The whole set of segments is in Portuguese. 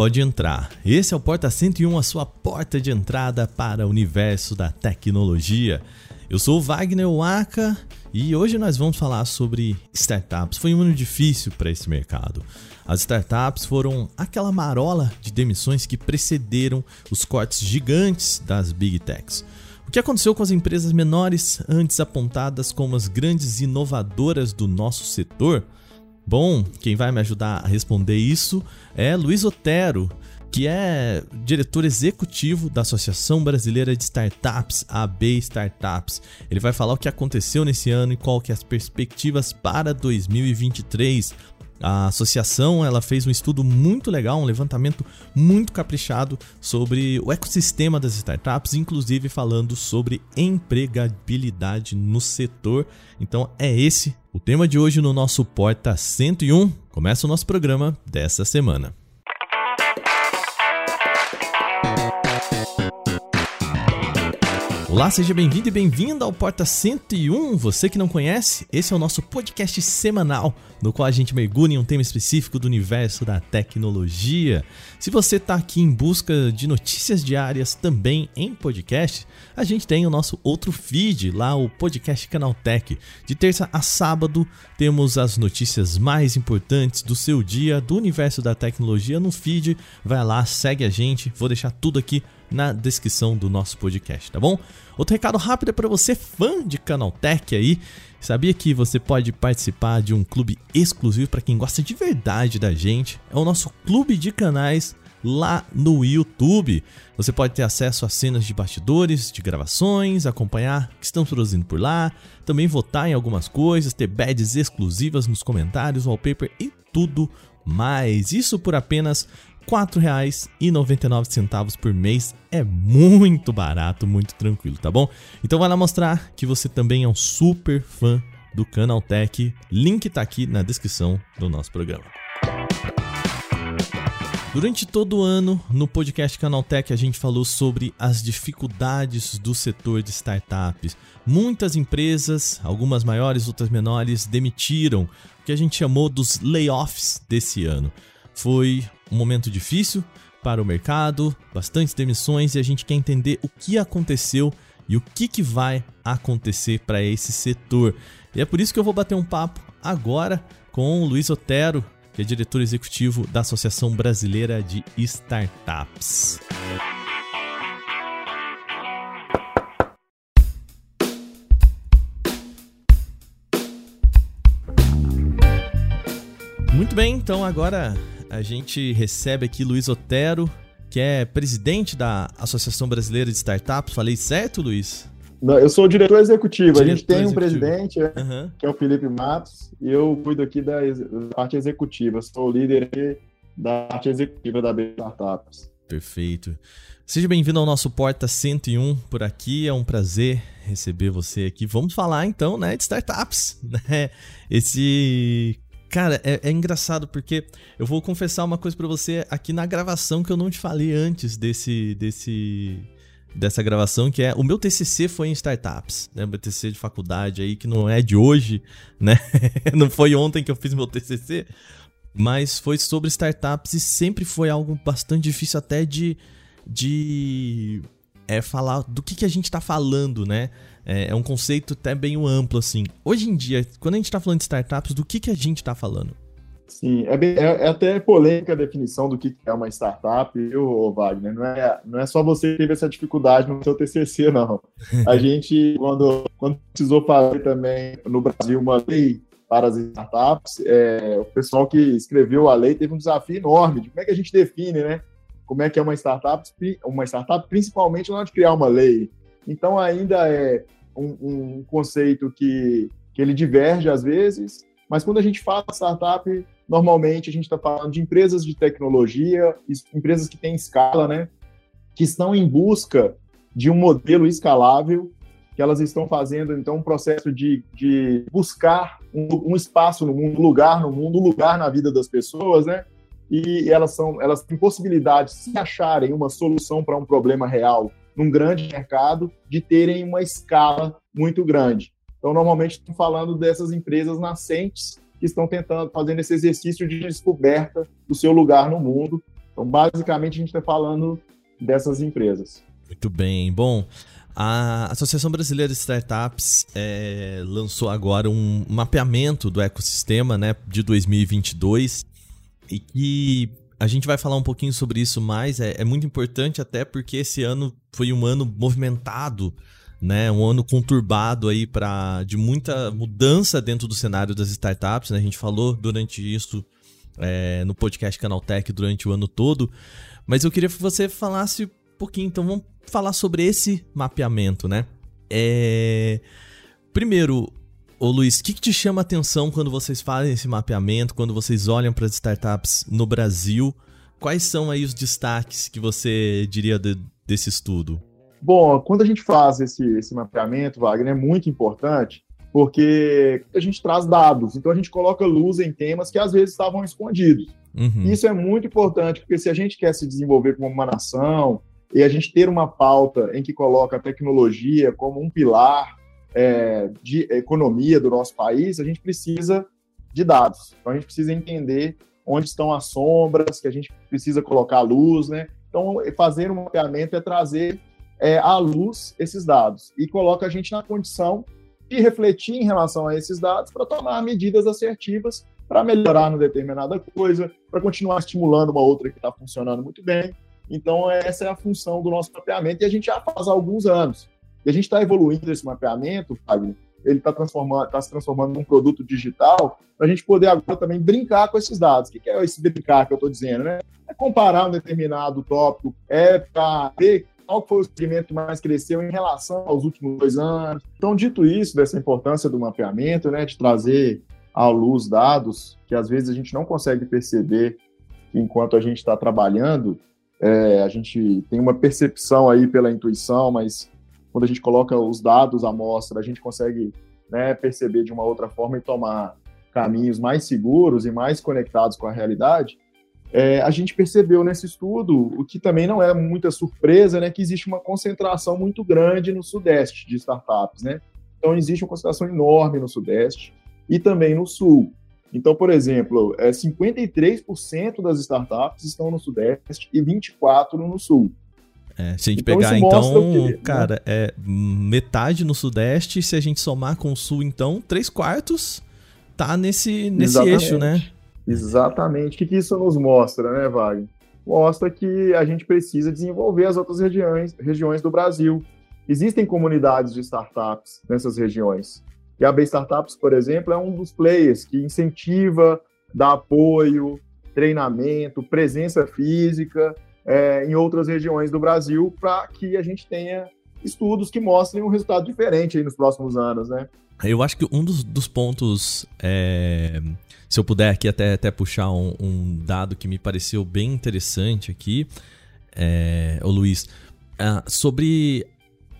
pode entrar. Esse é o Porta 101, a sua porta de entrada para o universo da tecnologia. Eu sou Wagner Waka e hoje nós vamos falar sobre startups. Foi um ano difícil para esse mercado. As startups foram aquela marola de demissões que precederam os cortes gigantes das big techs. O que aconteceu com as empresas menores, antes apontadas como as grandes inovadoras do nosso setor? Bom, quem vai me ajudar a responder isso é Luiz Otero, que é diretor executivo da Associação Brasileira de Startups, AB Startups. Ele vai falar o que aconteceu nesse ano e qual que é as perspectivas para 2023. A associação ela fez um estudo muito legal, um levantamento muito caprichado sobre o ecossistema das startups, inclusive falando sobre empregabilidade no setor. Então é esse o tema de hoje no nosso Porta 101. Começa o nosso programa dessa semana. Olá, seja bem-vindo e bem-vinda ao Porta 101. Você que não conhece, esse é o nosso podcast semanal, no qual a gente mergulha em um tema específico do universo da tecnologia. Se você está aqui em busca de notícias diárias também em podcast, a gente tem o nosso outro feed, lá o podcast Canaltech. De terça a sábado temos as notícias mais importantes do seu dia, do universo da tecnologia no feed. Vai lá, segue a gente, vou deixar tudo aqui na descrição do nosso podcast, tá bom? Outro recado rápido é para você fã de Canaltech aí. Sabia que você pode participar de um clube exclusivo para quem gosta de verdade da gente? É o nosso clube de canais lá no YouTube. Você pode ter acesso a cenas de bastidores, de gravações, acompanhar o que estamos produzindo por lá, também votar em algumas coisas, ter badges exclusivas nos comentários, wallpaper e tudo mais. Isso por apenas R$ 4,99 por mês é muito barato, muito tranquilo, tá bom? Então vai lá mostrar que você também é um super fã do Canaltech. Link tá aqui na descrição do nosso programa. Durante todo o ano, no podcast Canaltech, a gente falou sobre as dificuldades do setor de startups. Muitas empresas, algumas maiores, outras menores, demitiram o que a gente chamou dos layoffs desse ano. Foi um momento difícil para o mercado, bastantes demissões e a gente quer entender o que aconteceu e o que, que vai acontecer para esse setor. E é por isso que eu vou bater um papo agora com o Luiz Otero, que é diretor executivo da Associação Brasileira de Startups. Muito bem, então agora a gente recebe aqui Luiz Otero, que é presidente da Associação Brasileira de Startups. Falei certo, Luiz? Não, eu sou o diretor executivo. Diretor a gente tem um presidente, uhum. que é o Felipe Matos, e eu cuido aqui da, parte executiva. Sou o líder da parte executiva da B Startups. Perfeito. Seja bem-vindo ao nosso Porta 101 por aqui. É um prazer receber você aqui. Vamos falar então, né, de startups, né? Esse Cara, é, é, engraçado porque eu vou confessar uma coisa para você aqui na gravação que eu não te falei antes desse, desse, dessa gravação, que é o meu TCC foi em startups, né? Meu TCC de faculdade aí que não é de hoje, né? não foi ontem que eu fiz meu TCC, mas foi sobre startups e sempre foi algo bastante difícil até de de é falar do que, que a gente está falando, né? É, é, um conceito até bem amplo, assim. Hoje em dia, quando a gente está falando de startups, do que, que a gente está falando? Sim, é, bem, é, é, até polêmica a definição do que é uma startup, viu, Wagner? Não é, não é só você que teve essa dificuldade no seu TCC, não. A gente, quando, quando precisou fazer também no Brasil uma lei para as startups, é, o pessoal que escreveu a lei teve um desafio enorme de como é que a gente define, né? Como é que é uma startup, uma startup, principalmente na hora de criar uma lei. Então, ainda é um, um conceito que, que ele diverge às vezes, mas quando a gente fala startup, normalmente a gente está falando de empresas de tecnologia, empresas que têm escala, né? Que estão em busca de um modelo escalável, que elas estão fazendo, então, um processo de, de buscar um, um espaço no mundo, um lugar no mundo, um lugar na vida das pessoas, né? E elas são elas têm possibilidade de se acharem uma solução para um problema real num grande mercado de terem uma escala muito grande. Então, normalmente, estou falando dessas empresas nascentes que estão tentando, fazendo esse exercício de descoberta do seu lugar no mundo Então, basicamente, a gente está falando dessas empresas. Muito bem. Bom, a Associação Brasileira de Startups é, lançou agora um mapeamento do ecossistema né, de 2022 e que a gente vai falar um pouquinho sobre isso mais. É, é muito importante até porque esse ano foi um ano movimentado né, um ano conturbado aí para de muita mudança dentro do cenário das startups, né? A gente falou durante isso é, no podcast Canaltech durante o ano todo, mas eu queria que você falasse um pouquinho, então vamos falar sobre esse mapeamento, né? É... Primeiro, ô Luiz, o que, que, te chama a atenção quando vocês fazem esse mapeamento, quando vocês olham para as startups no Brasil? Quais são aí os destaques que você diria de, desse estudo? Bom, quando a gente faz esse, esse mapeamento, Wagner, é muito importante, porque a gente traz dados, então a gente coloca luz em temas que às vezes estavam escondidos. Uhum. Isso é muito importante, porque se a gente quer se desenvolver como uma nação e a gente ter uma pauta em que coloca a tecnologia como um pilar é, de economia do nosso país, a gente precisa de dados. Então a gente precisa entender onde estão as sombras, que a gente precisa colocar luz, né? Então, fazer um mapeamento é trazer é, à luz esses dados e coloca a gente na condição de refletir em relação a esses dados para tomar medidas assertivas para melhorar uma determinada coisa, para continuar estimulando uma outra que está funcionando muito bem. Então, essa é a função do nosso mapeamento e a gente já faz há alguns anos. E a gente está evoluindo esse mapeamento, Fábio, ele está tá se transformando num produto digital, para a gente poder agora também brincar com esses dados. O que é esse brincar que eu estou dizendo? Né? É comparar um determinado tópico, é para ver qual foi o segmento que mais cresceu em relação aos últimos dois anos. Então, dito isso, dessa importância do mapeamento, né, de trazer à luz dados que às vezes a gente não consegue perceber enquanto a gente está trabalhando, é, a gente tem uma percepção aí pela intuição, mas quando a gente coloca os dados à mostra, a gente consegue né, perceber de uma outra forma e tomar caminhos mais seguros e mais conectados com a realidade é, a gente percebeu nesse estudo, o que também não é muita surpresa, né, que existe uma concentração muito grande no Sudeste de startups, né? Então, existe uma concentração enorme no Sudeste e também no Sul. Então, por exemplo, é, 53% das startups estão no Sudeste e 24% no Sul. É, se a gente então, pegar, então, que, né? cara, né? é metade no Sudeste, se a gente somar com o Sul, então, três quartos tá nesse, nesse eixo, né? Exatamente. O que, que isso nos mostra, né, Wagner? Mostra que a gente precisa desenvolver as outras regiões, regiões do Brasil. Existem comunidades de startups nessas regiões. E a B Startups, por exemplo, é um dos players que incentiva, dá apoio, treinamento, presença física é, em outras regiões do Brasil para que a gente tenha estudos que mostrem um resultado diferente nos próximos anos, né? Eu acho que um dos, dos pontos é, se eu puder aqui até, até puxar um, um dado que me pareceu bem interessante aqui, é, o Luiz, é, sobre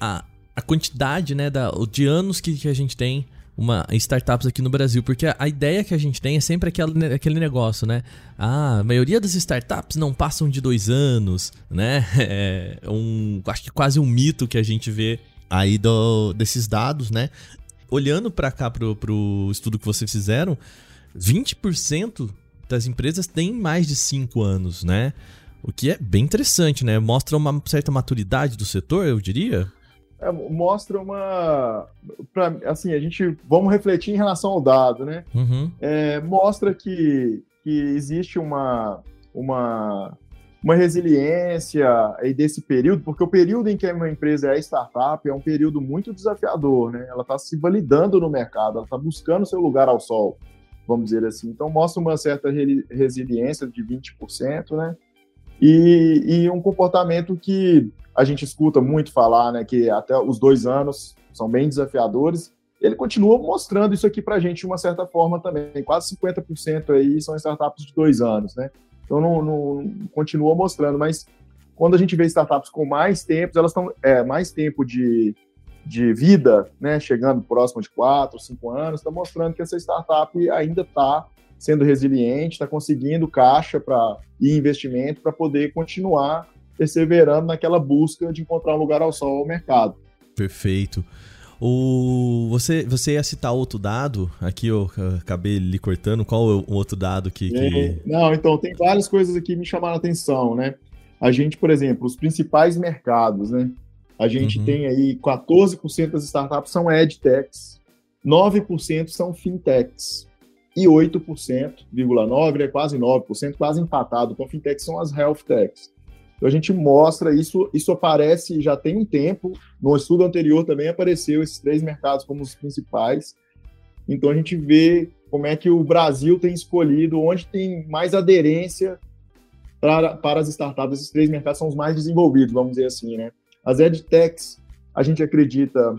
a, a quantidade né, da, de anos que, que a gente tem uma startups aqui no Brasil, porque a, a ideia que a gente tem é sempre aquele, aquele negócio, né? Ah, a maioria das startups não passam de dois anos, né? É um, acho que quase um mito que a gente vê aí do, desses dados, né? Olhando para cá pro, estudo que vocês fizeram, 20% das empresas têm mais de 5 anos, né? O que é bem interessante, né? Mostra uma certa maturidade do setor, eu diria. É, mostra uma. Pra, assim, a gente. Vamos refletir em relação ao dado, né? Uhum. É, mostra que, que existe uma, uma, uma resiliência aí desse período, porque o período em que uma empresa é startup é um período muito desafiador, né? Ela está se validando no mercado, ela está buscando seu lugar ao sol vamos dizer assim. Então, mostra uma certa resiliência de 20%, né? E, e, um comportamento que a gente escuta muito falar, né? Que até os dois anos são bem desafiadores. Ele continua mostrando isso aqui para a gente de uma certa forma também. Quase 50% aí são startups de dois anos, né? Então, não, não, continua mostrando, mas quando a gente vê startups com mais tempo, elas estão é, mais tempo de, de vida, né, chegando próximo de 4, 5 anos, está mostrando que essa startup ainda está sendo resiliente, está conseguindo caixa para e investimento para poder continuar perseverando naquela busca de encontrar um lugar ao sol ao mercado. Perfeito. O, você, você ia citar outro dado, aqui eu acabei lhe cortando, qual é o outro dado que, que... Não, então, tem várias coisas aqui que me chamaram a atenção, né? A gente, por exemplo, os principais mercados, né? A gente uhum. tem aí 14% das startups são edtechs, 9% são fintechs e 8,9%, né, quase 9%, quase empatado com fintechs são as health techs. Então a gente mostra isso, isso aparece já tem um tempo. No estudo anterior também apareceu esses três mercados como os principais. Então a gente vê como é que o Brasil tem escolhido onde tem mais aderência para, para as startups. Esses três mercados são os mais desenvolvidos, vamos dizer assim, né? As edtechs, a gente acredita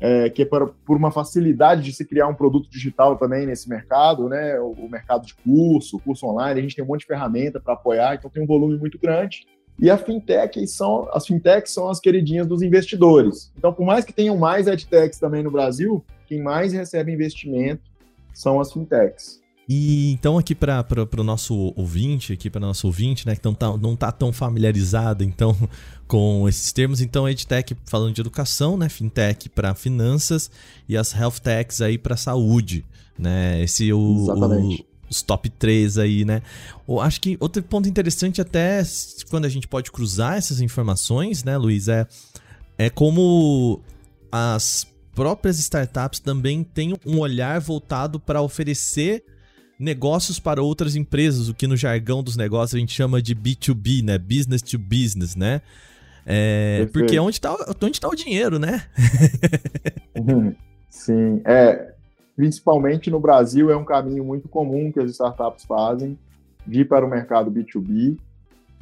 é, que é por, por uma facilidade de se criar um produto digital também nesse mercado, né? O, o mercado de curso, curso online, a gente tem um monte de ferramenta para apoiar, então tem um volume muito grande. E a fintech são as fintechs são as queridinhas dos investidores. Então, por mais que tenham mais edtechs também no Brasil, quem mais recebe investimento são as fintechs. E então aqui para o nosso ouvinte, aqui para nosso ouvinte, né, que não tá, não tá tão familiarizado então com esses termos, então EdTech falando de educação, né, FinTech para finanças e as Health Techs aí para saúde, né? Esse é o, Exatamente. o os top 3 aí, né? Eu acho que outro ponto interessante até quando a gente pode cruzar essas informações, né, Luiz, é, é como as próprias startups também têm um olhar voltado para oferecer negócios para outras empresas, o que no jargão dos negócios a gente chama de B2B, né? Business to business, né? É, porque é onde está onde tá o dinheiro, né? Sim, é, principalmente no Brasil, é um caminho muito comum que as startups fazem de ir para o mercado B2B,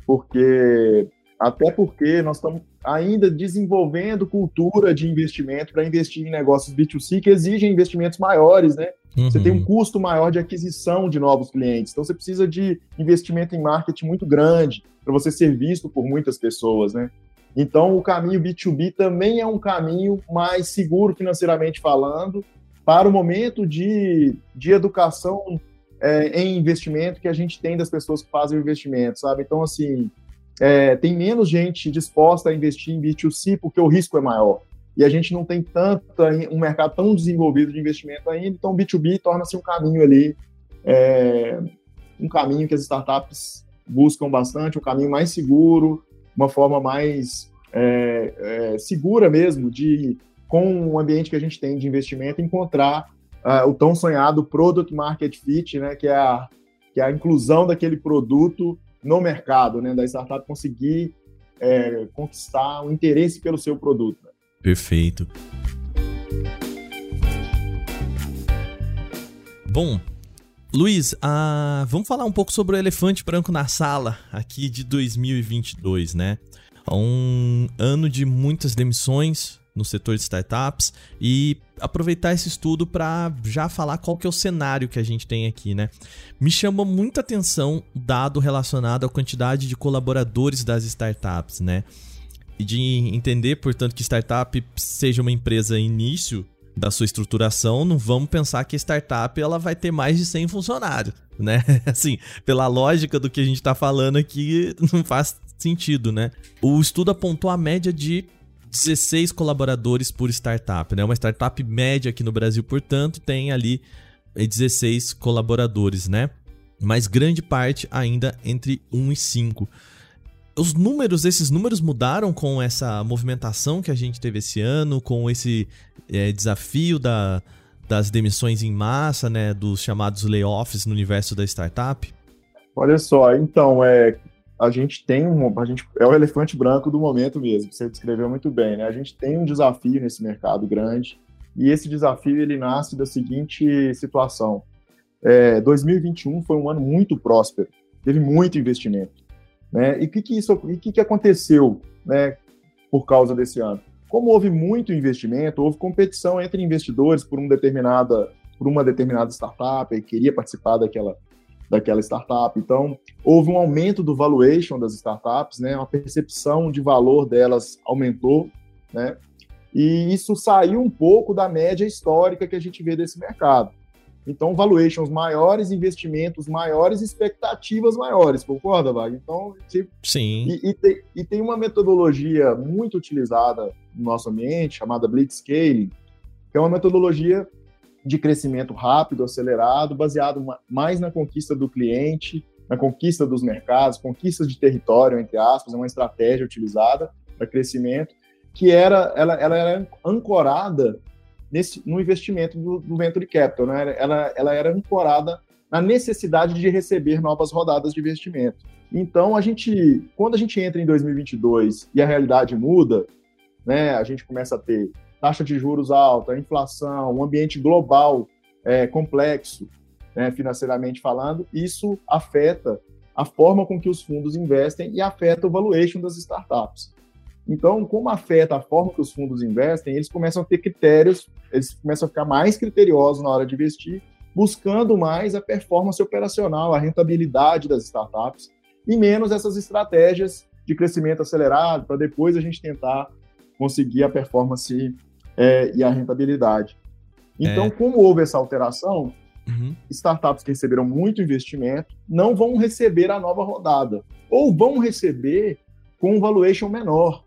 porque até porque nós estamos ainda desenvolvendo cultura de investimento para investir em negócios B2C que exigem investimentos maiores, né? Uhum. Você tem um custo maior de aquisição de novos clientes, então você precisa de investimento em marketing muito grande para você ser visto por muitas pessoas, né? Então, o caminho B2B também é um caminho mais seguro financeiramente falando para o momento de, de educação é, em investimento que a gente tem das pessoas que fazem o investimento, sabe? Então, assim, é, tem menos gente disposta a investir em B2C porque o risco é maior. E a gente não tem tanto, um mercado tão desenvolvido de investimento ainda, então B2B torna-se um caminho ali, é, um caminho que as startups buscam bastante, um caminho mais seguro, uma forma mais é, é, segura mesmo de com o ambiente que a gente tem de investimento, encontrar uh, o tão sonhado Product Market Fit, né, que é, a, que é a inclusão daquele produto no mercado, né, da startup conseguir é, conquistar o interesse pelo seu produto. Perfeito. Bom, Luiz, uh, vamos falar um pouco sobre o elefante branco na sala aqui de 2022, né? Um ano de muitas demissões, no setor de startups e aproveitar esse estudo para já falar qual que é o cenário que a gente tem aqui, né? Me chama muita atenção o dado relacionado à quantidade de colaboradores das startups, né? E de entender, portanto, que startup seja uma empresa início da sua estruturação, não vamos pensar que a startup ela vai ter mais de 100 funcionários, né? Assim, pela lógica do que a gente está falando aqui, não faz sentido, né? O estudo apontou a média de 16 colaboradores por startup, né? Uma startup média aqui no Brasil, portanto, tem ali 16 colaboradores, né? Mas grande parte ainda entre 1 e 5. Os números, esses números mudaram com essa movimentação que a gente teve esse ano, com esse é, desafio da, das demissões em massa, né? Dos chamados layoffs no universo da startup? Olha só, então, é, a gente tem um, a gente é o elefante branco do momento mesmo. Você descreveu muito bem, né? A gente tem um desafio nesse mercado grande e esse desafio ele nasce da seguinte situação: é, 2021 foi um ano muito próspero, teve muito investimento, né? E o que que isso, e que que aconteceu, né? Por causa desse ano, como houve muito investimento, houve competição entre investidores por um determinada por uma determinada startup que queria participar daquela daquela startup. Então, houve um aumento do valuation das startups, né? A percepção de valor delas aumentou, né? E isso saiu um pouco da média histórica que a gente vê desse mercado. Então, valuations maiores, investimentos maiores, expectativas maiores, concorda, Wagner? Então, se... sim. E, e, tem, e, tem, uma metodologia muito utilizada no nosso ambiente, chamada Blitzscaling, que é uma metodologia de crescimento rápido, acelerado, baseado mais na conquista do cliente, na conquista dos mercados, conquistas de território, entre aspas, é uma estratégia utilizada para crescimento, que era, ela, ela era ancorada nesse, no investimento do, do venture capital, né? ela, ela era ancorada na necessidade de receber novas rodadas de investimento. Então, a gente, quando a gente entra em 2022 e a realidade muda, né, a gente começa a ter taxa de juros alta, inflação, um ambiente global é, complexo, né, financeiramente falando, isso afeta a forma com que os fundos investem e afeta o valuation das startups. Então, como afeta a forma que os fundos investem, eles começam a ter critérios, eles começam a ficar mais criteriosos na hora de investir, buscando mais a performance operacional, a rentabilidade das startups, e menos essas estratégias de crescimento acelerado, para depois a gente tentar conseguir a performance é, e a rentabilidade. Então, é. como houve essa alteração, uhum. startups que receberam muito investimento não vão receber a nova rodada, ou vão receber com um valuation menor.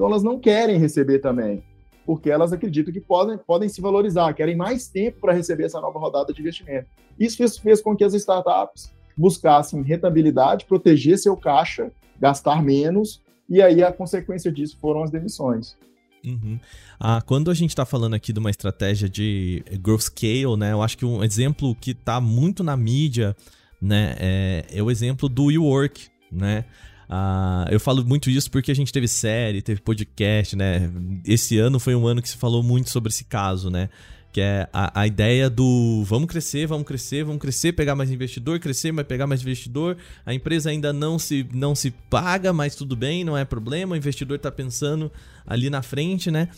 Então, elas não querem receber também, porque elas acreditam que podem, podem se valorizar, querem mais tempo para receber essa nova rodada de investimento. Isso fez, fez com que as startups buscassem rentabilidade, proteger seu caixa, gastar menos, e aí a consequência disso foram as demissões. Uhum. Ah, quando a gente está falando aqui de uma estratégia de growth scale, né, eu acho que um exemplo que está muito na mídia, né, é, é o exemplo do WeWork, né? Ah, eu falo muito isso porque a gente teve série, teve podcast, né? Esse ano foi um ano que se falou muito sobre esse caso, né? Que é a, a ideia do vamos crescer, vamos crescer, vamos crescer, pegar mais investidor, crescer, mas pegar mais investidor. A empresa ainda não se, não se paga, mas tudo bem, não é problema. O investidor está pensando ali na frente, né?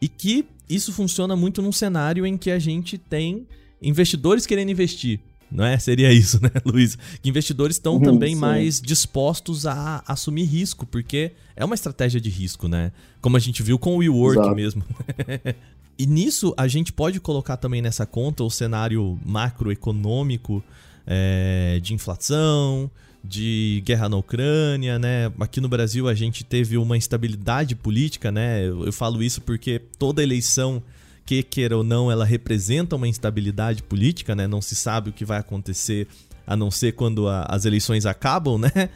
E que isso funciona muito num cenário em que a gente tem investidores querendo investir. Não é? Seria isso, né, Luiz? Que investidores estão uhum, também sim. mais dispostos a assumir risco, porque é uma estratégia de risco, né? Como a gente viu com o WeWork Exato. mesmo. E nisso a gente pode colocar também nessa conta o cenário macroeconômico é, de inflação, de guerra na Ucrânia, né? Aqui no Brasil a gente teve uma instabilidade política, né? Eu, eu falo isso porque toda eleição, que queira ou não, ela representa uma instabilidade política, né? Não se sabe o que vai acontecer a não ser quando a, as eleições acabam, né?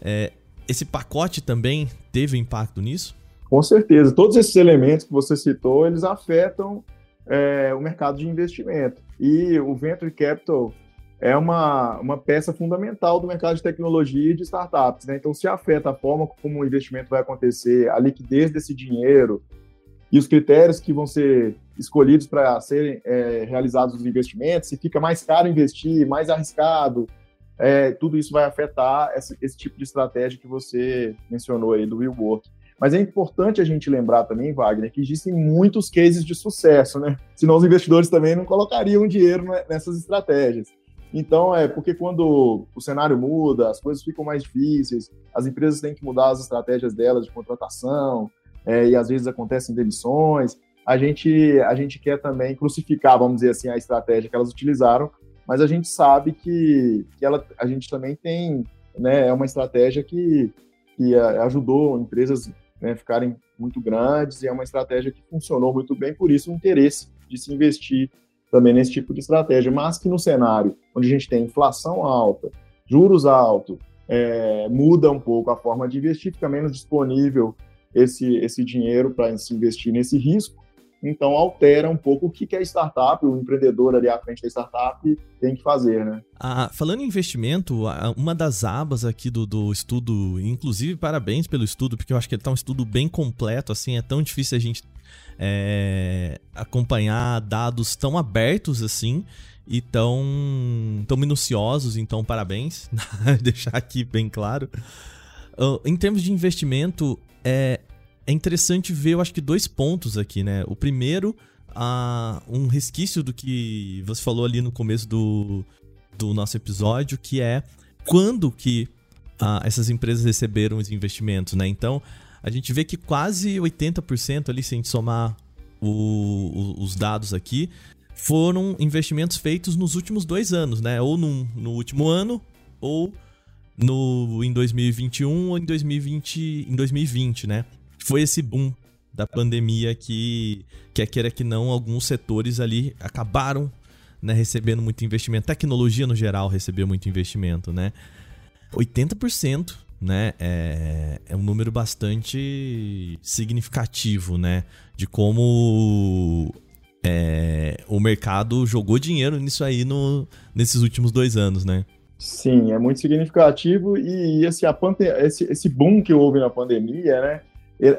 É, esse pacote também teve impacto nisso? Com certeza, todos esses elementos que você citou, eles afetam é, o mercado de investimento. E o Venture Capital é uma, uma peça fundamental do mercado de tecnologia e de startups. Né? Então, se afeta a forma como o investimento vai acontecer, a liquidez desse dinheiro e os critérios que vão ser escolhidos para serem é, realizados os investimentos, se fica mais caro investir, mais arriscado, é, tudo isso vai afetar esse, esse, tipo de estratégia que você mencionou aí do WeWork. Mas é importante a gente lembrar também, Wagner, que existem muitos cases de sucesso, né? Senão os investidores também não colocariam dinheiro nessas estratégias. Então, é porque quando o cenário muda, as coisas ficam mais difíceis, as empresas têm que mudar as estratégias delas de contratação, é, e às vezes acontecem demissões. A gente, a gente quer também crucificar, vamos dizer assim, a estratégia que elas utilizaram, mas a gente sabe que, que ela, a gente também tem, né, é uma estratégia que, que ajudou empresas né, ficarem muito grandes e é uma estratégia que funcionou muito bem, por isso o interesse de se investir também nesse tipo de estratégia, mas que no cenário onde a gente tem inflação alta, juros altos, é, muda um pouco a forma de investir, fica menos disponível esse, esse dinheiro para se investir nesse risco, então altera um pouco o que, a startup, o empreendedor ali à frente da startup tem que fazer, né? Ah, falando em investimento, uma das abas aqui do, do estudo, inclusive parabéns pelo estudo, porque eu acho que ele tá um estudo bem completo, assim, é tão difícil a gente é, acompanhar dados tão abertos assim e tão, tão minuciosos, então parabéns, deixar aqui bem claro. Uh, em termos de investimento, é, é interessante ver, eu acho que dois pontos aqui, né? O primeiro, a, um resquício do que você falou ali no começo do, do nosso episódio, que é quando que essas empresas receberam os investimentos, né? Então, a gente vê que quase 80% ali, se a gente somar o, o, os dados aqui, foram investimentos feitos nos últimos dois anos, né? Ou no, no último ano, ou no, em 2021 ou em 2020, em 2020, né? foi esse boom da pandemia que, quer queira que não, alguns setores ali acabaram né, recebendo muito investimento. Tecnologia no geral recebeu muito investimento, né? 80%, né? É, é um número bastante significativo, né? De como é, o mercado jogou dinheiro nisso aí no, nesses últimos dois anos, né? Sim, é muito significativo e esse, a, esse, esse boom que houve na pandemia, né?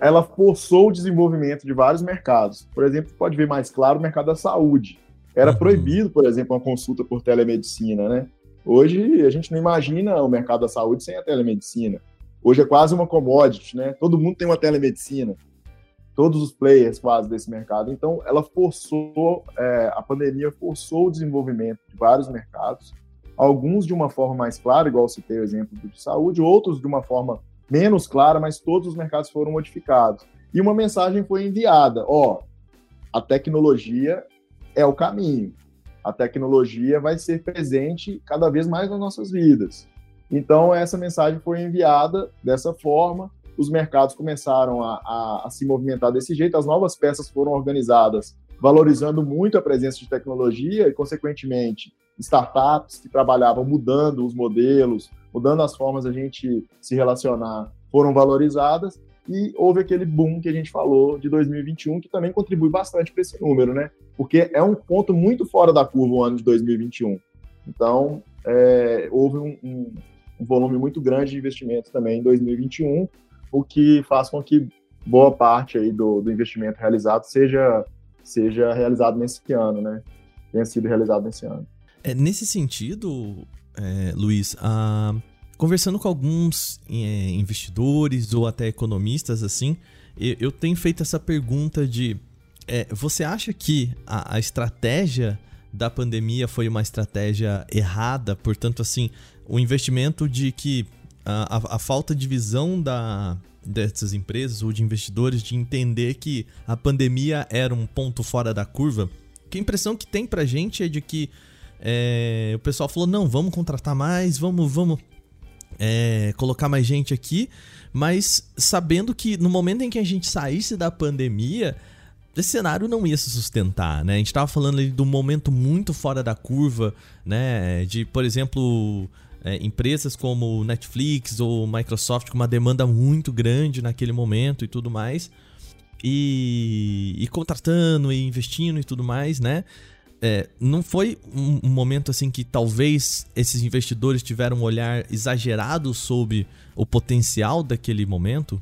ela forçou o desenvolvimento de vários mercados. Por exemplo, pode ver mais claro o mercado da saúde. Era uhum. proibido, por exemplo, uma consulta por telemedicina, né? Hoje a gente não imagina o mercado da saúde sem a telemedicina. Hoje é quase uma commodity, né? Todo mundo tem uma telemedicina. Todos os players quase desse mercado. Então, ela forçou, é, a pandemia forçou o desenvolvimento de vários mercados. Alguns de uma forma mais clara, igual citei o exemplo de saúde, outros de uma forma menos clara, mas todos os mercados foram modificados. E uma mensagem foi enviada: ó, a tecnologia é o caminho. A tecnologia vai ser presente cada vez mais nas nossas vidas. Então, essa mensagem foi enviada dessa forma, os mercados começaram a, a, a, se movimentar desse jeito, as novas peças foram organizadas, valorizando muito a presença de tecnologia e, consequentemente, startups que trabalhavam mudando os modelos, mudando as formas a gente se relacionar, foram valorizadas e houve aquele boom que a gente falou de 2021, que também contribui bastante para esse número, né? Porque é um ponto muito fora da curva o ano de 2021. Então, é, houve um, um, um volume muito grande de investimentos também em 2021, o que faz com que boa parte aí do, do investimento realizado seja, seja realizado nesse ano, né? Tenha sido realizado nesse ano. É, nesse sentido, é, Luiz, a, conversando com alguns é, investidores ou até economistas, assim, eu, eu tenho feito essa pergunta de é, você acha que a, a, estratégia da pandemia foi uma estratégia errada? Portanto, assim, o investimento de que a, a, falta de visão da, dessas empresas ou de investidores de entender que a pandemia era um ponto fora da curva? Que a impressão que tem pra gente é de que é, o pessoal falou: não, vamos contratar mais, vamos, vamos é, colocar mais gente aqui, mas sabendo que no momento em que a gente saísse da pandemia, esse cenário não ia se sustentar, né? A gente estava falando ali do momento muito fora da curva, né? De, por exemplo, é, empresas como Netflix ou Microsoft com uma demanda muito grande naquele momento e tudo mais. E, e contratando e investindo e tudo mais, né? É, não foi um, um, momento assim que talvez esses investidores tiveram um olhar exagerado sobre o potencial daquele momento?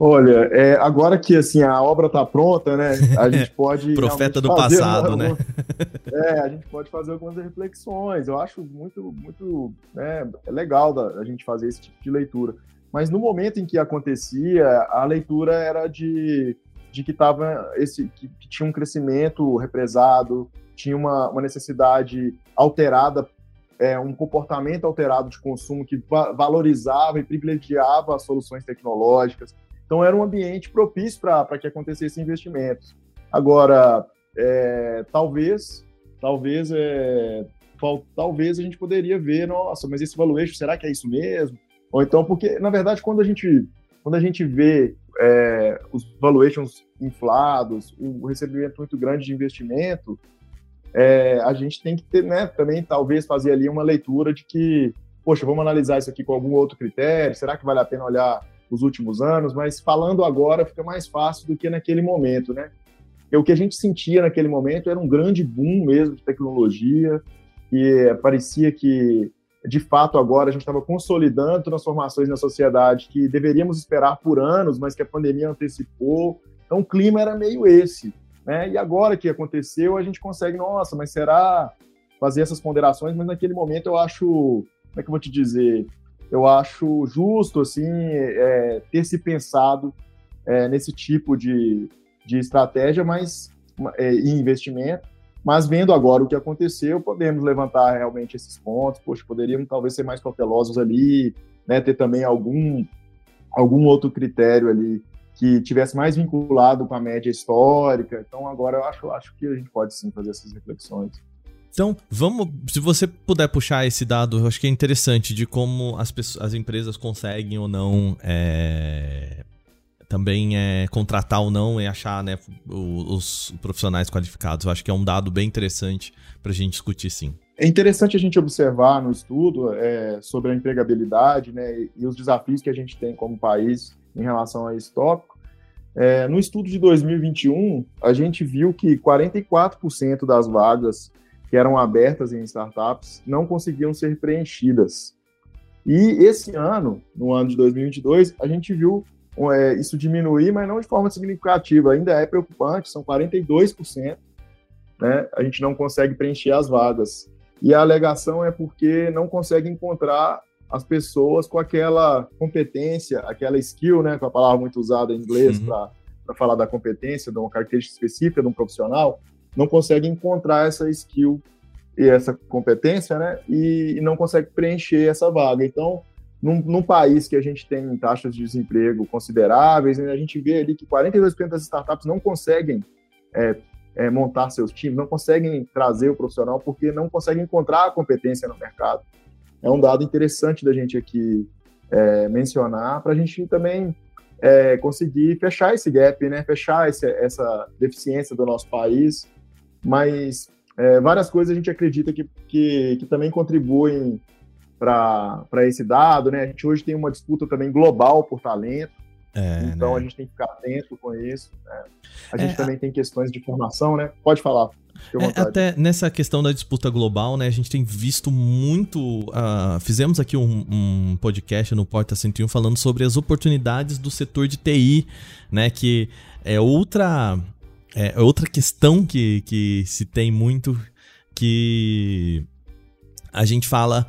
Olha, é, agora que assim a obra está pronta, né? A gente pode profeta do passado, né? é, a gente pode fazer algumas reflexões. Eu acho muito, muito né, é legal da, a gente fazer esse tipo de leitura. Mas no momento em que acontecia, a leitura era de, de que tava esse que, que tinha um crescimento represado, tinha uma, uma necessidade alterada, é, um comportamento alterado de consumo que va valorizava e privilegiava as soluções tecnológicas. Então, era um ambiente propício para que acontecessem investimentos. Agora, é, talvez, talvez, é, talvez a gente poderia ver, nossa, mas esse valuation, será que é isso mesmo? Ou então, porque, na verdade, quando a gente, quando a gente vê é, os valuations inflados, o recebimento muito grande de investimento, é, a gente tem que ter, né, também talvez fazer ali uma leitura de que, poxa, vamos analisar isso aqui com algum outro critério, será que vale a pena olhar os últimos anos? Mas falando agora fica mais fácil do que naquele momento, né? Porque o que a gente sentia naquele momento era um grande boom mesmo de tecnologia, e parecia que, de fato, agora a gente estava consolidando transformações na sociedade que deveríamos esperar por anos, mas que a pandemia antecipou. Então, o clima era meio esse. Né? E agora que aconteceu, a gente consegue, nossa, mas será fazer essas ponderações? Mas naquele momento eu acho, como é que eu vou te dizer? Eu acho justo, assim, é, ter se pensado é, nesse tipo de, de estratégia, mas é, e investimento. Mas vendo agora o que aconteceu, podemos levantar realmente esses pontos. Poxa, poderíamos talvez ser mais cautelosos ali, né? Ter também algum algum outro critério ali que tivesse mais vinculado com a média histórica. Então, agora eu acho, acho que a gente pode sim fazer essas reflexões. Então, vamos. Se você puder puxar esse dado, eu acho que é interessante de como as, pessoas, as empresas conseguem ou não é, também é contratar ou não e achar né, os, os profissionais qualificados. Eu acho que é um dado bem interessante para a gente discutir sim. É interessante a gente observar no estudo é, sobre a empregabilidade né, e os desafios que a gente tem como país em relação a esse tópico. É, no estudo de 2021, a gente viu que 44% das vagas que eram abertas em startups não conseguiam ser preenchidas. E esse ano, no ano de 2022, a gente viu é, isso diminuir, mas não de forma significativa. Ainda é preocupante, são 42%. Né? A gente não consegue preencher as vagas. E a alegação é porque não consegue encontrar as pessoas com aquela competência, aquela skill, né, com a palavra muito usada em inglês uhum. para falar da competência, de uma característica específica de um profissional, não consegue encontrar essa skill e essa competência, né, e, e não consegue preencher essa vaga. Então, num, num, país que a gente tem taxas de desemprego consideráveis, né, a gente vê ali que 42% das startups não conseguem é, é, montar seus times, não conseguem trazer o profissional porque não conseguem encontrar a competência no mercado. É um dado interessante da gente aqui é, mencionar para a gente também é, conseguir fechar esse gap, né? fechar esse, essa deficiência do nosso país, mas é, várias coisas a gente acredita que, que, que também contribuem para esse dado. Né? A gente hoje tem uma disputa também global por talento, é, então né? a gente tem que ficar atento com isso. Né? A gente é, também tem questões de formação, né? Pode falar. É, até nessa questão da disputa global, né? A gente tem visto muito. Uh, fizemos aqui um, um, podcast no Porta 101 falando sobre as oportunidades do setor de TI, né? Que é outra, é outra questão que, que se tem muito que a gente fala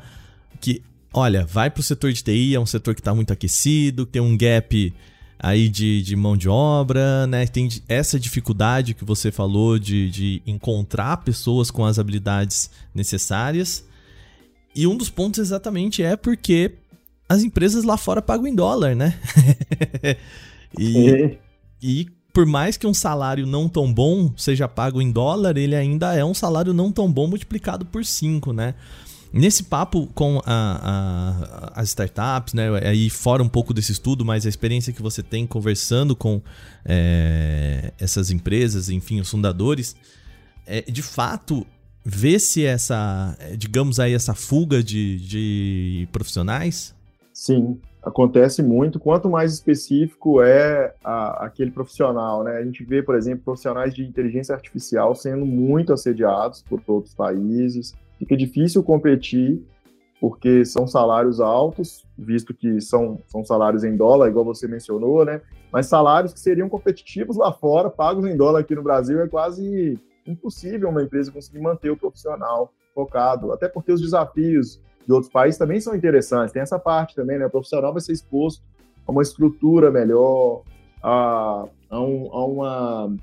que, olha, vai para o setor de TI, é um setor que está muito aquecido, tem um gap aí de, de mão de obra, né? Tem essa dificuldade que você falou de, de encontrar pessoas com as habilidades necessárias. E um dos pontos exatamente é porque as empresas lá fora pagam em dólar, né? e, e por mais que um salário não tão bom seja pago em dólar, ele ainda é um salário não tão bom multiplicado por 5, né? Nesse papo com a, a, as startups, né, aí fora um pouco desse estudo, mas a experiência que você tem conversando com é, essas empresas, enfim, os fundadores, é, de fato, vê-se essa, digamos aí, essa fuga de, de profissionais? Sim, acontece muito. Quanto mais específico é a, aquele profissional, né? A gente vê, por exemplo, profissionais de inteligência artificial sendo muito assediados por outros países, fica difícil competir porque são salários altos, visto que são, são salários em dólar, igual você mencionou, né? Mas salários que seriam competitivos lá fora, pagos em dólar aqui no Brasil, é quase impossível uma empresa conseguir manter o profissional focado, até porque os desafios de outros países também são interessantes. Tem essa parte também, né? O profissional vai ser exposto a uma estrutura melhor, a, a, um, a uma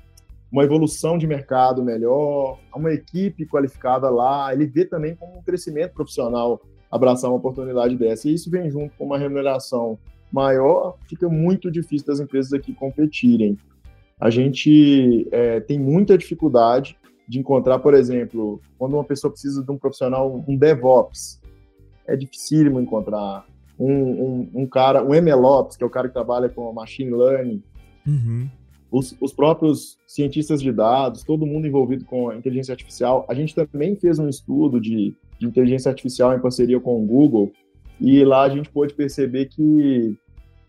uma evolução de mercado melhor, uma equipe qualificada lá, ele vê também como um crescimento profissional abraçar uma oportunidade dessa. E isso vem junto com uma remuneração maior, fica muito difícil das empresas aqui competirem. A gente é, tem muita dificuldade de encontrar, por exemplo, quando uma pessoa precisa de um profissional, um DevOps, é dificílimo encontrar. Um, um, um cara, um MLOps, que é o cara que trabalha com machine learning, uhum os, os, próprios cientistas de dados, todo mundo envolvido com a inteligência artificial. A gente também fez um estudo de, de inteligência artificial em parceria com o Google, e lá a gente pôde perceber que,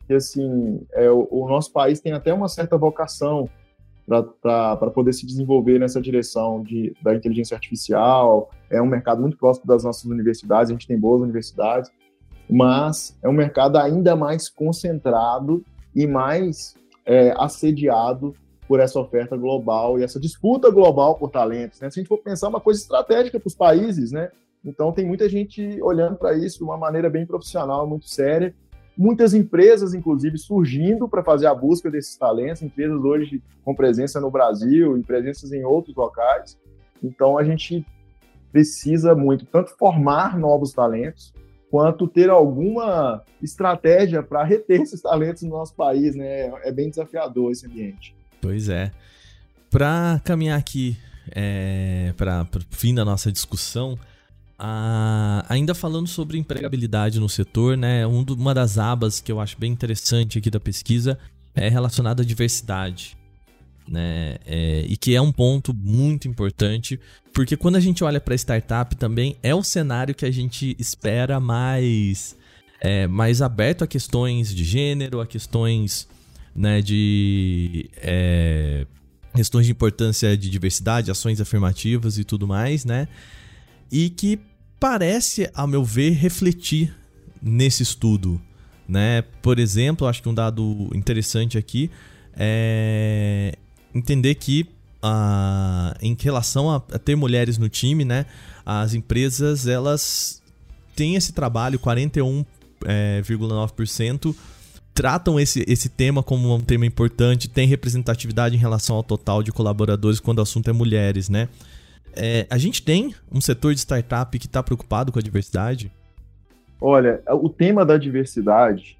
que assim, é, o, o, nosso país tem até uma certa vocação para poder se desenvolver nessa direção de, da inteligência artificial. É um mercado muito próximo das nossas universidades, a gente tem boas universidades, mas é um mercado ainda mais concentrado e mais é, assediado por essa oferta global e essa disputa global por talentos. Né? Se a gente for pensar uma coisa estratégica para os países, né? Então tem muita gente olhando para isso de uma maneira bem profissional, muito séria. Muitas empresas, inclusive, surgindo para fazer a busca desses talentos, empresas hoje com presença no Brasil e presenças em outros locais. Então a gente precisa muito tanto formar novos talentos, quanto ter alguma estratégia para reter esses talentos no nosso país, né? É bem desafiador esse ambiente. Pois é. Para caminhar aqui é, para o fim da nossa discussão, a, ainda falando sobre empregabilidade no setor, né? Um, uma das abas que eu acho bem interessante aqui da pesquisa é relacionado à diversidade. Né? É, e que é um ponto muito importante, porque quando a gente olha para startup também é o cenário que a gente espera mais, é, mais aberto a questões de gênero, a questões né, de é, questões de importância de diversidade, ações afirmativas e tudo mais, né? E que parece, a meu ver, refletir nesse estudo, né? Por exemplo, acho que um dado interessante aqui é entender que ah, em relação a, a, ter mulheres no time, né? As empresas elas têm esse trabalho 41,9% tratam esse, esse tema como um tema importante, tem representatividade em relação ao total de colaboradores quando o assunto é mulheres, né? É, a gente tem um setor de startup que está preocupado com a diversidade? Olha, o tema da diversidade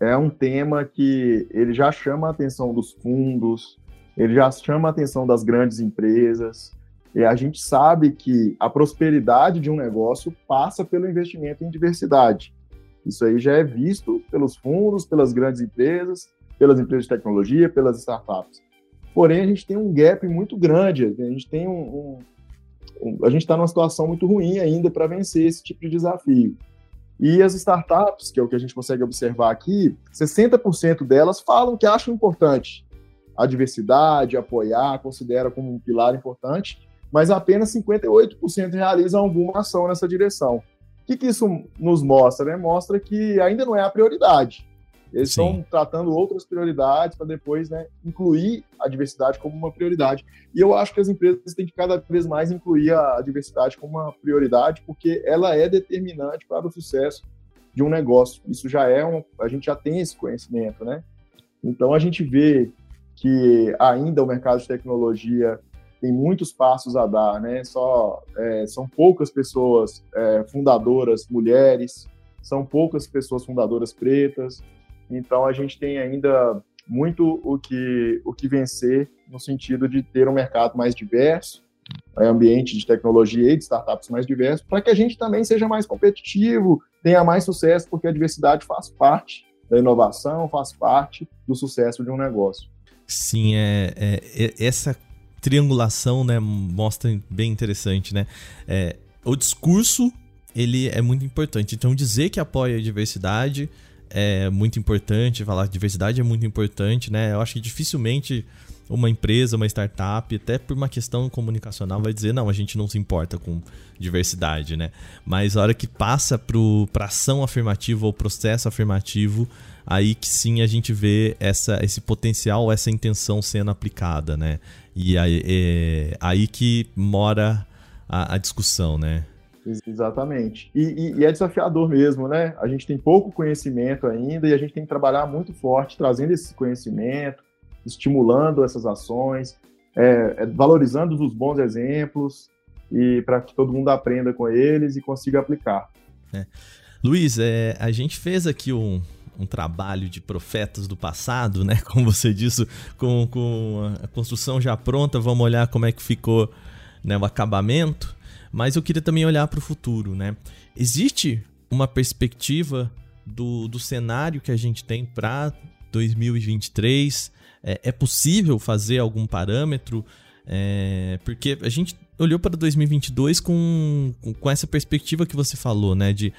é um tema que ele já chama a atenção dos fundos, ele já chama a atenção das grandes empresas, e a gente sabe que a prosperidade de um negócio passa pelo investimento em diversidade. Isso aí já é visto pelos fundos, pelas grandes empresas, pelas empresas de tecnologia, pelas startups. Porém, a gente tem um gap muito grande, a gente tem um, um, a gente está numa situação muito ruim ainda para vencer esse tipo de desafio. E as startups, que é o que a gente consegue observar aqui, 60% delas falam que acham importante a diversidade, apoiar, considera como um pilar importante, mas apenas 58% realizam alguma ação nessa direção. O que, que isso nos mostra? Né? Mostra que ainda não é a prioridade. Eles Sim. estão tratando outras prioridades para depois né, incluir a diversidade como uma prioridade. E eu acho que as empresas têm que cada vez mais incluir a diversidade como uma prioridade, porque ela é determinante para o sucesso de um negócio. Isso já é um. A gente já tem esse conhecimento, né? Então a gente vê que ainda o mercado de tecnologia tem muitos passos a dar, né? Só é, são poucas pessoas é, fundadoras mulheres, são poucas pessoas fundadoras pretas. Então a gente tem ainda muito o que o que vencer no sentido de ter um mercado mais diverso, ambiente de tecnologia e de startups mais diverso, para que a gente também seja mais competitivo, tenha mais sucesso, porque a diversidade faz parte da inovação, faz parte do sucesso de um negócio. Sim, é, é essa triangulação, né, mostra bem interessante, né? É, o discurso, ele é muito importante. Então, dizer que apoia a diversidade é muito importante, falar diversidade é muito importante, né? Eu acho que dificilmente uma empresa, uma startup, até por uma questão comunicacional, vai dizer, não, a gente não se importa com diversidade, né? Mas a hora que passa para ação afirmativa ou processo afirmativo, aí que sim a gente vê essa, esse potencial, essa intenção sendo aplicada, né? E aí, é, aí que mora a, a discussão, né? Exatamente. E, e, e, é desafiador mesmo, né? A gente tem pouco conhecimento ainda e a gente tem que trabalhar muito forte trazendo esse conhecimento, estimulando essas ações, é, é, valorizando os bons exemplos e para que todo mundo aprenda com eles e consiga aplicar. É. Luiz, é, a gente fez aqui um, um trabalho de profetas do passado, né? Como você disse, com, com a construção já pronta, vamos olhar como é que ficou né, o acabamento. Mas eu queria também olhar para o futuro, né? Existe uma perspectiva do, do cenário que a gente tem para 2023? É, é, possível fazer algum parâmetro? É, porque a gente olhou para 2022 com, com essa perspectiva que você falou, né? De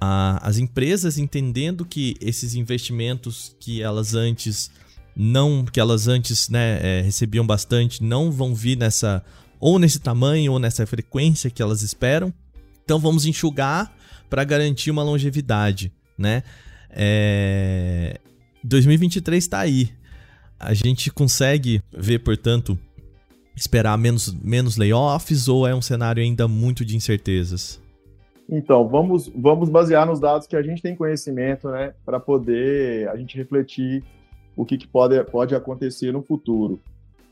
a, as empresas entendendo que esses investimentos que elas antes não que elas antes né, é, recebiam bastante não vão vir nessa ou nesse tamanho ou nessa frequência que elas esperam. Então vamos enxugar para garantir uma longevidade né? É... 2023 está aí. A gente consegue ver portanto esperar menos menos layoffs ou é um cenário ainda muito de incertezas então, vamos, vamos basear nos dados que a gente tem conhecimento, né, para poder a gente refletir o que, que, pode, pode acontecer no futuro.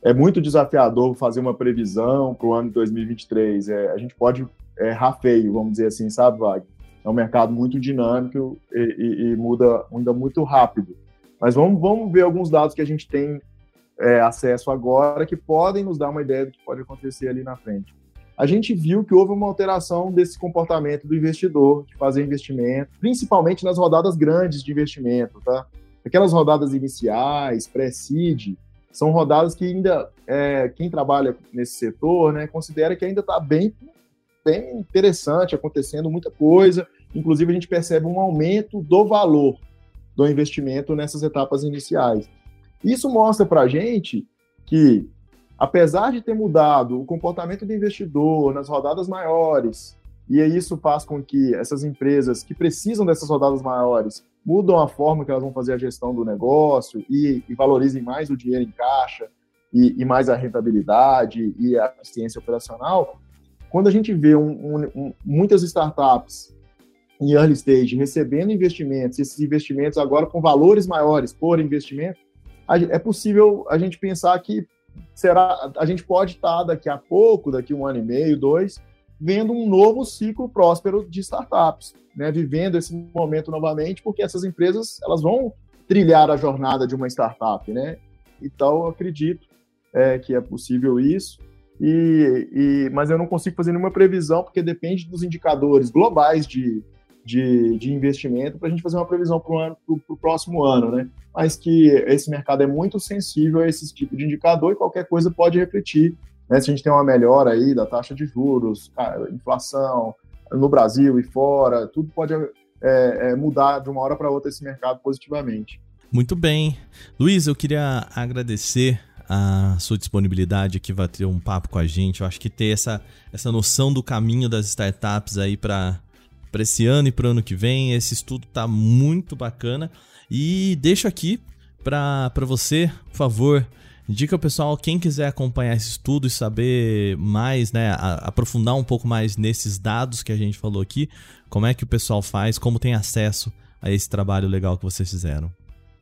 É muito desafiador fazer uma previsão para o ano de 2023. É, a gente pode errar feio, vamos dizer assim, sabe, Wagner? É um mercado muito dinâmico e, e, e muda, muda muito rápido. Mas vamos, vamos ver alguns dados que a gente tem é, acesso agora que podem nos dar uma ideia do que pode acontecer ali na frente a gente viu que houve uma alteração desse comportamento do investidor, de fazer investimento, principalmente nas rodadas grandes de investimento, tá? aquelas rodadas iniciais, pré-seed, são rodadas que ainda, é, quem trabalha nesse setor, né, considera que ainda está bem, bem interessante, acontecendo muita coisa. Inclusive, a gente percebe um aumento do valor do investimento nessas etapas iniciais. Isso mostra para a gente que, apesar de ter mudado o comportamento do investidor nas rodadas maiores, e isso faz com que essas empresas que precisam dessas rodadas maiores mudam a forma que elas vão fazer a gestão do negócio e, e valorizem mais o dinheiro em caixa e, e, mais a rentabilidade e a eficiência operacional. Quando a gente vê um, um, um, muitas startups em early stage recebendo investimentos, esses investimentos agora com valores maiores por investimento, é possível a gente pensar que será a gente pode estar daqui a pouco, daqui um ano e meio, dois, vendo um novo ciclo próspero de startups, né, vivendo esse momento novamente, porque essas empresas elas vão trilhar a jornada de uma startup, né? Então, eu acredito é, que é possível isso, e, e, mas eu não consigo fazer nenhuma previsão, porque depende dos indicadores globais de, de, de investimento para a gente fazer uma previsão para o próximo ano, né? Mas que esse mercado é muito sensível a esse tipo de indicador e qualquer coisa pode refletir né? Se a gente tem uma melhora aí da taxa de juros, inflação no Brasil e fora, tudo pode é, é, mudar de uma hora para outra esse mercado positivamente. Muito bem. Luiz, eu queria agradecer a sua disponibilidade aqui, vai ter um papo com a gente. Eu acho que ter essa, essa noção do caminho das startups aí para esse ano e para o ano que vem, esse estudo tá muito bacana. E deixo aqui para você, por favor, Indica o pessoal, quem quiser acompanhar esse estudo e saber mais, né, aprofundar um pouco mais nesses dados que a gente falou aqui, como é que o pessoal faz, como tem acesso a esse trabalho legal que vocês fizeram.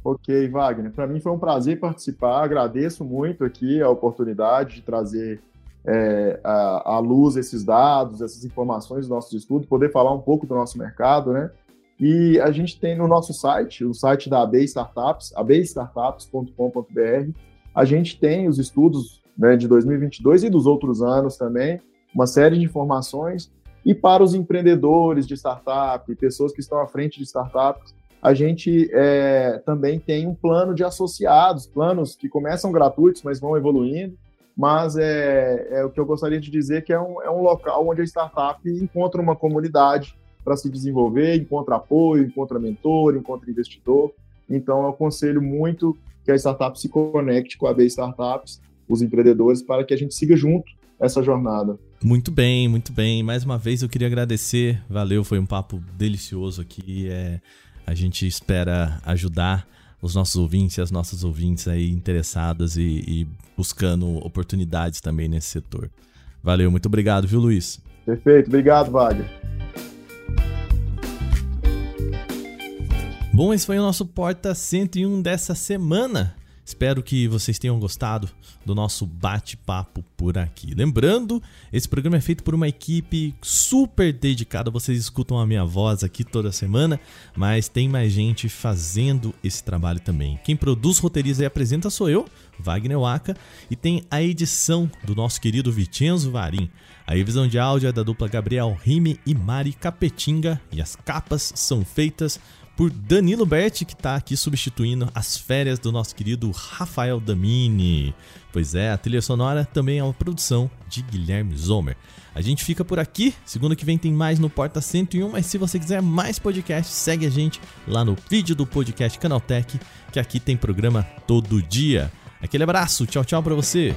Ok, Wagner. Para mim foi um prazer participar. Agradeço muito aqui a oportunidade de trazer é, à luz esses dados, essas informações do nosso estudo, poder falar um pouco do nosso mercado, né? E a gente tem no nosso site, o site da AB Startups, abstartups.com.br, a gente tem os estudos né, de 2022 e dos outros anos também, uma série de informações. E para os empreendedores de startup, pessoas que estão à frente de startups, a gente é, também tem um plano de associados, planos que começam gratuitos, mas vão evoluindo. Mas é, é o que eu gostaria de dizer que é um, é um local onde a startup encontra uma comunidade para se desenvolver, encontra apoio, encontra mentor, encontra investidor. Então, eu aconselho muito que a startup se conecte com a B Startups, os empreendedores, para que a gente siga junto essa jornada. Muito bem, muito bem. Mais uma vez eu queria agradecer. Valeu, foi um papo delicioso aqui. É, a gente espera ajudar os nossos ouvintes e as nossas ouvintes aí interessadas e, e buscando oportunidades também nesse setor. Valeu, muito obrigado, viu, Luiz? Perfeito, obrigado, Wagner. Bom, esse foi o nosso Porta 101 dessa semana. Espero que vocês tenham gostado do nosso bate-papo por aqui. Lembrando, esse programa é feito por uma equipe super dedicada. Vocês escutam a minha voz aqui toda semana, mas tem mais gente fazendo esse trabalho também. Quem produz, roteiriza e apresenta sou eu, Wagner Waka, e tem a edição do nosso querido Vicenzo Varim. A revisão de áudio é da dupla Gabriel Rime e Mari Capetinga e as capas são feitas por Danilo Berti, que está aqui substituindo as férias do nosso querido Rafael Damini. Pois é, a trilha sonora também é uma produção de Guilherme Zomer. A gente fica por aqui, segunda que vem tem mais no Porta 101, mas se você quiser mais podcast, segue a gente lá no vídeo do podcast Canaltech, que aqui tem programa todo dia. Aquele abraço, tchau, tchau para você.